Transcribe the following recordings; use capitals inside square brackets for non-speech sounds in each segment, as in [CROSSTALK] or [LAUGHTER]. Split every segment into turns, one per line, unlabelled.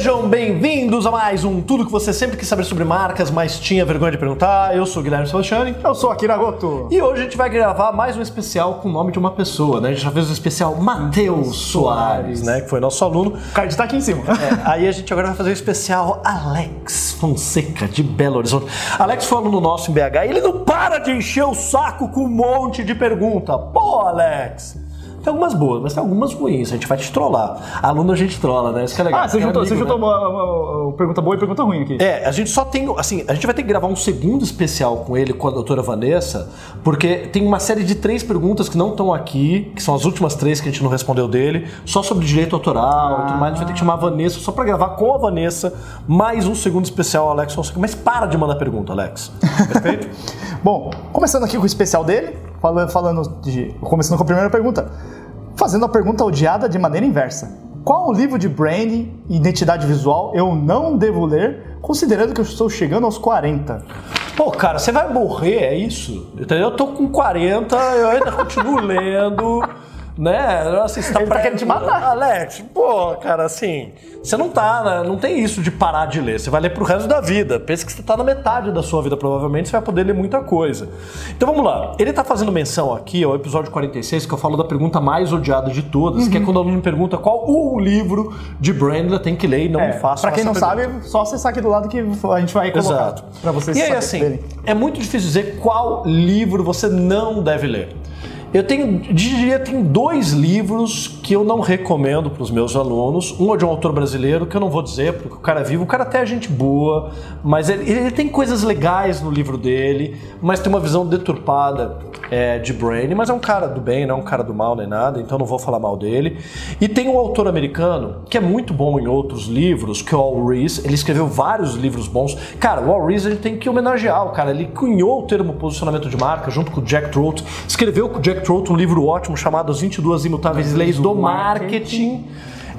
Sejam bem-vindos a mais um Tudo que você sempre quis saber sobre marcas, mas tinha vergonha de perguntar. Eu sou o Guilherme Sebastiani.
Eu sou Akira Goto.
E hoje a gente vai gravar mais um especial com o nome de uma pessoa, né? A gente já fez um especial Matheus Soares, né? Que foi nosso aluno.
O card tá aqui em cima.
É, aí a gente agora vai fazer um especial Alex Fonseca, de Belo Horizonte. Alex foi aluno nosso em BH e ele não para de encher o saco com um monte de pergunta. Pô, Alex! Tem algumas boas, mas tem algumas ruins. A gente vai te trollar. Aluno a gente trola, né? Isso que é legal.
Ah, você
É
juntou,
amigo,
você juntou
né?
uma, uma- uma pergunta boa e pergunta ruim aqui.
É, a gente só tem. Assim, a gente vai ter que gravar um segundo especial com ele, com a doutora Vanessa, porque tem uma série de três perguntas que não estão aqui, que são as últimas três que a gente não respondeu dele, só sobre direito autoral e tudo mais. A gente vai ter que chamar a Vanessa só pra gravar com a Vanessa mais um segundo especial, Alex. Mas para de mandar pergunta, Alex. [LAUGHS] Perfeito?
Bom, começando aqui com o especial dele, falando, falando de. Começando com a primeira pergunta. Fazendo a pergunta odiada de maneira inversa. Qual livro de branding e identidade visual eu não devo ler, considerando que eu estou chegando aos 40?
Pô, cara, você vai morrer, é isso? Entendeu? Eu tô com 40, eu ainda continuo lendo, né? Assim, você
Ele tá querendo te matar.
Alex, pô, cara, assim, você não tá, né? Não tem isso de parar de ler. Você vai ler pro resto da vida. Pensa que você tá na metade da sua vida, provavelmente, você vai poder ler muita coisa. Então vamos lá. Ele tá fazendo menção aqui ao episódio 46, que eu falo da pergunta mais odiada de todas,
Uhum.
que é quando o aluno me pergunta qual o livro de brand tem que ler e não
É,
me faça
pra quem não
pergunta.
sabe, só acessar aqui do lado que a gente vai colocar
Exato.
pra vocês
E aí, assim, é muito difícil dizer qual livro você não deve ler. Eu tenho, diria, tem dois livros que eu não recomendo para os meus alunos. Um é de um autor brasileiro, que eu não vou dizer, porque o cara é vivo, o cara até é gente boa, mas ele, ele tem coisas legais no livro dele, mas tem uma visão deturpada é, de Brain, mas é um cara do bem, não é um cara do mal nem nada, então não vou falar mal dele. E tem um autor americano que é muito bom em outros livros, que é o Al Rees. Ele escreveu vários livros bons. Cara, o Al a gente tem que homenagear o cara. Ele cunhou o termo posicionamento de marca junto com o Jack Trout. Escreveu com o Jack Trout um livro ótimo chamado As 22 Imutáveis Leis do Marketing.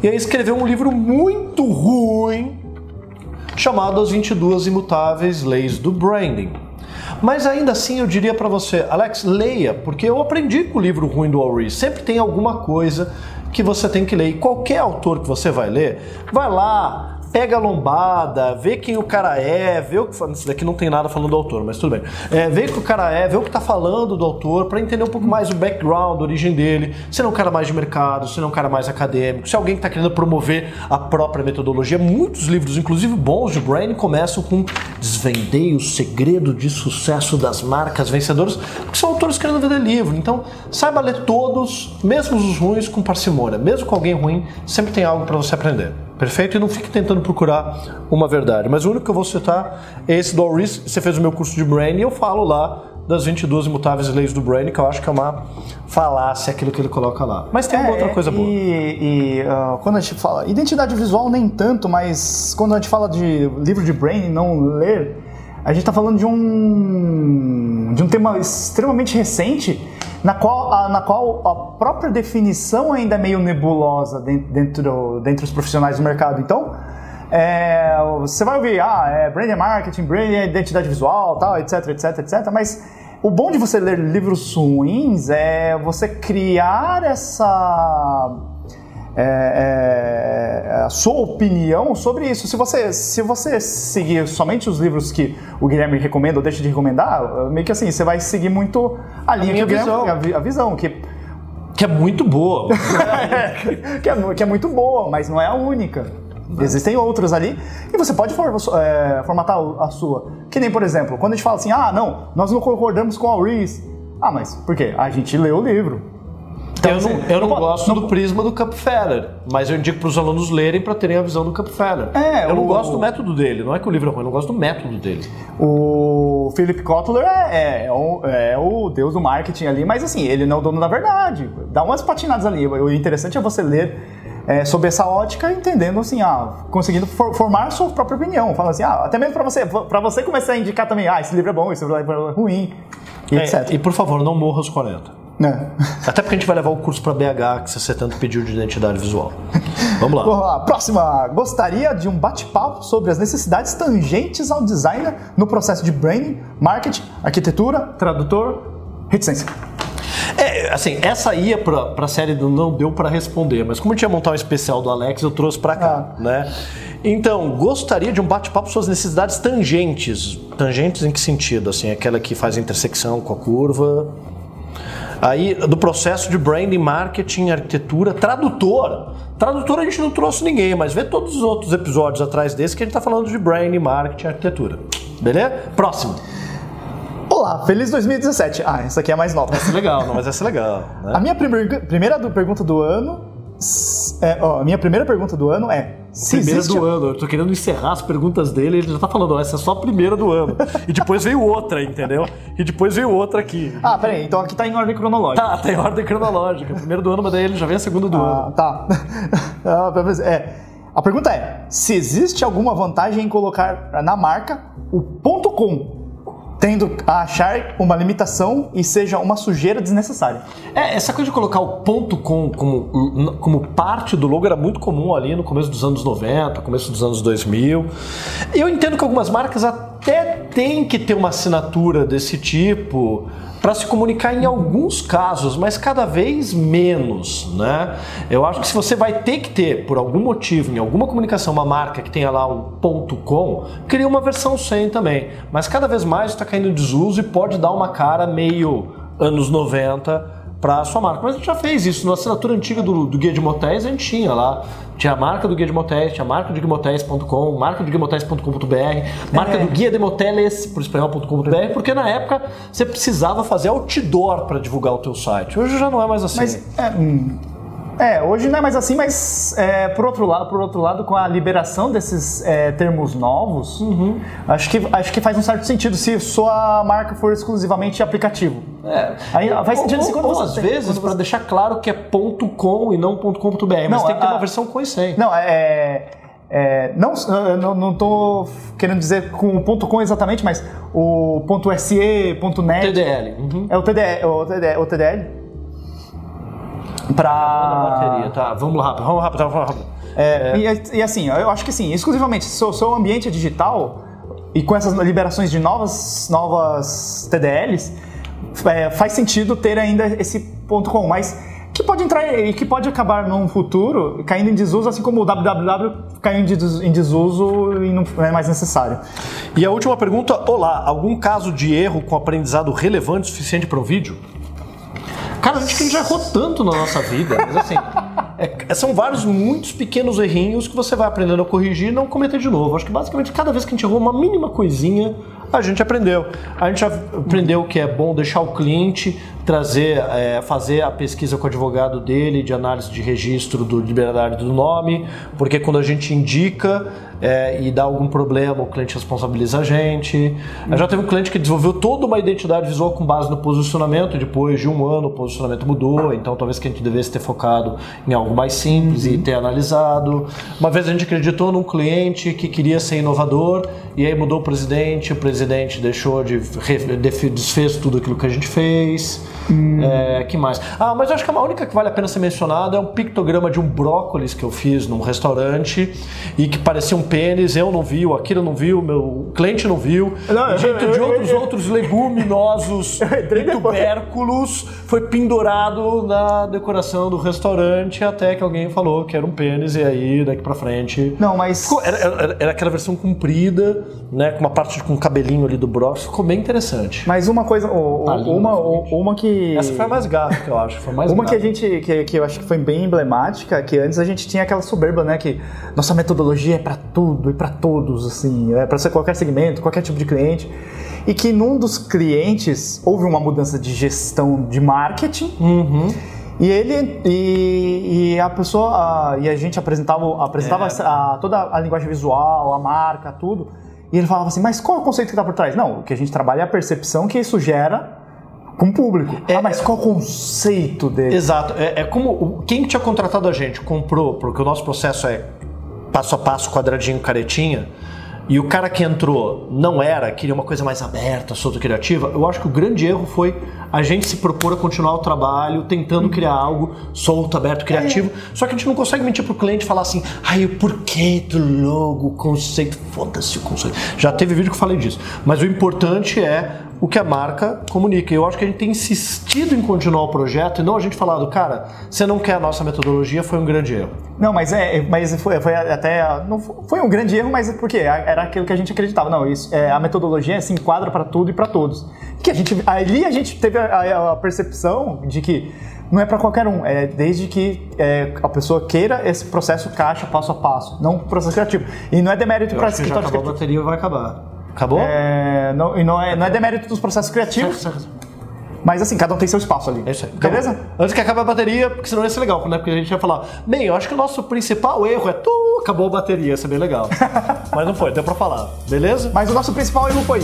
E aí escreveu um livro muito ruim chamado As 22 Imutáveis Leis do Branding. Mas ainda assim eu diria pra você, Alex, leia, porque eu aprendi com o livro ruim do Al Rees. Sempre tem alguma coisa que você tem que ler. E qualquer autor que você vai ler, vai lá, pega a lombada, vê quem o cara é, vê o que. Isso daqui não tem nada falando do autor, mas tudo bem. É, vê o que o cara é, vê o que tá falando do autor, pra entender um pouco mais o background, a origem dele. Se não é um cara mais de mercado, se não é um cara mais acadêmico, se é alguém que tá querendo promover a própria metodologia. Muitos livros, inclusive bons de branding, começam com Desvendei o segredo de sucesso das marcas vencedoras, porque são autores querendo vender livro. Então, saiba ler todos, mesmo os ruins, com parcimônia. Mesmo com alguém ruim, sempre tem algo para você aprender. Perfeito? E não fique tentando procurar uma verdade. Mas o único que eu vou citar é esse do Rees. Você fez o meu curso de Brain e eu falo lá das 22 imutáveis leis do Brain, que eu acho que é uma falácia aquilo que ele coloca lá. Mas tem uma
É,
outra coisa
e,
boa.
E ah, quando a gente fala. Identidade visual nem tanto, mas quando a gente fala de livro de brain não ler, a gente tá falando de um. de um tema extremamente recente. Na qual, a, na qual a própria definição ainda é meio nebulosa dentro, dentro, dentre os profissionais do mercado. Então, é, você vai ouvir, ah, é brand marketing, brand identidade visual, tal, etc, etc, etc. Mas o bom de você ler livros ruins é você criar essa é, é, a sua opinião sobre isso. Se você, se você seguir somente os livros que o Guilherme recomenda ou deixa de recomendar, meio que assim, você vai seguir muito a linha
minha
que o Guilherme,
visão.
a, vi- a visão, que,
Que é muito boa. [LAUGHS]
que, é, que é muito boa, mas não é a única. Existem outras ali e você pode for- é, formatar a sua. Que nem, por exemplo, quando a gente fala assim, ah, não, nós não concordamos com a Reese. Ah, mas por quê? A gente leu o livro. Então,
eu não,
assim,
eu não
não
gosto
não
do prisma do Kupferer, mas eu indico para os alunos lerem para terem a visão do Kupferer.
É,
eu não
o-
gosto do método dele, não é que o livro é ruim, eu não gosto do método dele.
O Philip Kotler é, é o, é o deus do marketing ali, mas assim, ele não é o dono da verdade. Dá umas patinadas ali. O interessante é você ler é, sob essa ótica, entendendo assim, ah, conseguindo for- formar a sua própria opinião. Fala assim, ah, até mesmo pra você, para você começar a indicar também, ah, esse livro é bom, esse livro é ruim, e
É,
etc.
e por favor, não morra aos 40.
Né?
Até porque a gente vai levar o curso para BH que você tanto pediu de identidade visual. Vamos lá. [LAUGHS]
Vamos lá, próxima. Gostaria de um bate-papo sobre as necessidades tangentes ao designer no processo de branding, marketing, arquitetura, tradutor, reticência.
É, assim, essa ia pra, pra série do Não Deu Pra Responder, mas como a gente ia montar um especial do Alex, eu trouxe pra cá, né? Então, gostaria de um bate-papo sobre suas necessidades tangentes. Tangentes em que sentido? Assim, aquela que faz intersecção com a curva. Aí, do processo de branding, marketing, arquitetura, tradutor. Tradutor a gente não trouxe ninguém, mas vê todos os outros episódios atrás desse que a gente está falando de branding, marketing, arquitetura. Beleza? Próximo.
Olá, feliz 2017. Ah, essa aqui é a mais nova.
Essa é legal, não, mas essa é legal. Né?
A minha primeira, pergunta do ano. É, ó, a minha primeira pergunta do ano é. Se
Primeira
existe-
do ano, eu tô querendo encerrar as perguntas dele, ele já tá falando, ó, essa é só a primeira do ano. [LAUGHS] E depois veio outra, entendeu? E depois veio outra aqui.
Ah, peraí, então aqui tá em ordem cronológica.
Tá, tem ordem cronológica. Primeiro do ano, mas daí ele já vem a segunda do ano. [LAUGHS]
Ah, tá. Ah, é. A pergunta é: se existe alguma vantagem em colocar na marca o ponto .com, tendo a achar uma limitação e seja uma sujeira desnecessária?
É, essa coisa de colocar o ponto .com como, como parte do logo era muito comum ali no começo dos anos 90, começo dos anos 2000. E eu entendo que algumas marcas até têm que ter uma assinatura desse tipo para se comunicar em alguns casos, mas cada vez menos, né? Eu acho que se você vai ter que ter, por algum motivo, em alguma comunicação, uma marca que tenha lá um ponto .com, cria uma versão sem também. Mas cada vez mais está caindo desuso e pode dar uma cara meio anos 90 para sua marca. Mas a gente já fez isso. Na assinatura antiga do, do Guia de Motéis, a gente tinha lá. Tinha a marca do Guia de Motéis, tinha a marca do guimotéis.com, marca do guimotéis.com.br, marca do Guia de Moteles, por espanhol.com.br, porque na época você precisava fazer outdoor para divulgar o teu site. Hoje já não é mais assim.
Mas é, hum, é, hoje não é mais assim, mas é, por outro lado, por outro lado, com a liberação desses é, termos novos,
Uhum.
acho, que, acho que faz um certo sentido se sua marca for exclusivamente aplicativo.
É.
Aí faz sentido se
ou,
quando
ou
você
às
tem-
vezes, para
você-
deixar claro que é ponto .com e não ponto .com.br, mas
Não,
tem que ter
a-
uma versão com e sem.
Não, é. é, não, não, não tô querendo dizer com o ponto .com exatamente, mas o ponto .se, ponto .net...
TDL. Uhum.
É o TDL, o TDL, o TDL pra...
Tá. Vamos lá, rápido, vamos rápido, vamos rápido.
É, E, e assim, eu acho que sim, exclusivamente, se o seu ambiente é digital e com essas liberações de novas, novas TDLs, é, faz sentido ter ainda esse ponto .com, mas que pode entrar e que pode acabar num futuro caindo em desuso, assim como o www caiu em des- em desuso e não é mais necessário.
E a última pergunta: Olá, algum caso de erro com aprendizado relevante o suficiente para um vídeo? Cara, que a gente já errou tanto na nossa vida, mas assim, é- são vários, muitos pequenos errinhos que você vai aprendendo a corrigir e não cometer de novo. Acho que basicamente cada vez que a gente errou uma mínima coisinha, a gente aprendeu. A gente aprendeu que é bom deixar o cliente trazer, é, fazer a pesquisa com o advogado dele de análise de registro do liberdade do nome, porque quando a gente indica é, e dá algum problema, o cliente responsabiliza a gente. Já teve um cliente que desenvolveu toda uma identidade visual com base no posicionamento, depois de um ano o posicionamento mudou, então talvez que a gente devesse ter focado em algo mais simples e ter analisado. Uma vez a gente acreditou num cliente que queria ser inovador, e aí mudou o presidente, o presidente deixou de desfez tudo aquilo que a gente fez. É, que mais? Ah, mas eu acho que a única que vale a pena ser mencionada é um pictograma de um brócolis que eu fiz num restaurante e que parecia um pênis. Eu não vi, o Akira não viu, meu cliente não viu.
Não, eu-
Jeito
eu-
de
eu-
outros,
eu-
outros leguminosos [LAUGHS] e tubérculos foi pendurado na decoração do restaurante até que alguém falou que era um pênis e aí daqui pra frente
Não, mas.
Era, era- era aquela versão comprida, né? Com uma parte de- com um cabelinho ali do brócolis. Ficou bem interessante.
Mas uma coisa, o-
Tá lindo,
uma, o- uma que.
Essa foi a mais gata que eu acho. Foi mais
Uma que a gente, que, que eu acho que foi bem emblemática, que antes a gente tinha aquela soberba, né, que nossa metodologia é pra tudo e pra todos, assim, é pra ser qualquer segmento, qualquer tipo de cliente, e que num dos clientes houve uma mudança de gestão de marketing.
Uhum.
E ele e, e a pessoa a- e a gente apresentava apresentava
É.
a- toda a linguagem visual, a marca, tudo. E ele falava assim: "Mas qual é o conceito que está por trás?" Não, o que a gente trabalha é a percepção que isso gera com o público. ah, mas qual o conceito dele?
Exato. É, é como quem tinha contratado a gente comprou, porque o nosso processo é passo a passo, quadradinho, caretinha. E o cara que entrou não era, queria uma coisa mais aberta, solta, criativa. Eu acho que o grande erro foi a gente se propor a continuar o trabalho, tentando criar algo solto, aberto, criativo. Só que a gente não consegue mentir pro cliente e falar assim, ai, o porquê do logo, o conceito, foda-se o conceito. Já teve vídeo que eu falei disso. Mas o importante é o que a marca comunica. E eu acho que a gente tem insistido em continuar o projeto e não a gente falado, cara, você não quer a nossa metodologia, foi um grande erro.
Não, mas é, mas foi, foi até não foi um grande erro, mas é porque era aquilo que a gente acreditava. Não, isso, é, a metodologia se enquadra para tudo e para todos. Que a gente ali a gente teve a, a percepção de que não é para qualquer um, é desde que é, a pessoa queira esse processo caixa passo a passo, não processo criativo. E não é demérito para
escritório criativo. a bateria vai acabar. Acabou?
É, não, e não é, não é demérito dos processos criativos. Certo, certo. Mas assim, cada um tem seu espaço ali.
É isso aí. Beleza? Antes que acabe a bateria, porque senão ia ser legal, né? Porque a gente ia falar, bem, eu acho que o nosso principal erro é tu, acabou a bateria, ia ser bem legal. [LAUGHS] Mas não foi, deu pra falar. Beleza?
Mas o nosso principal erro foi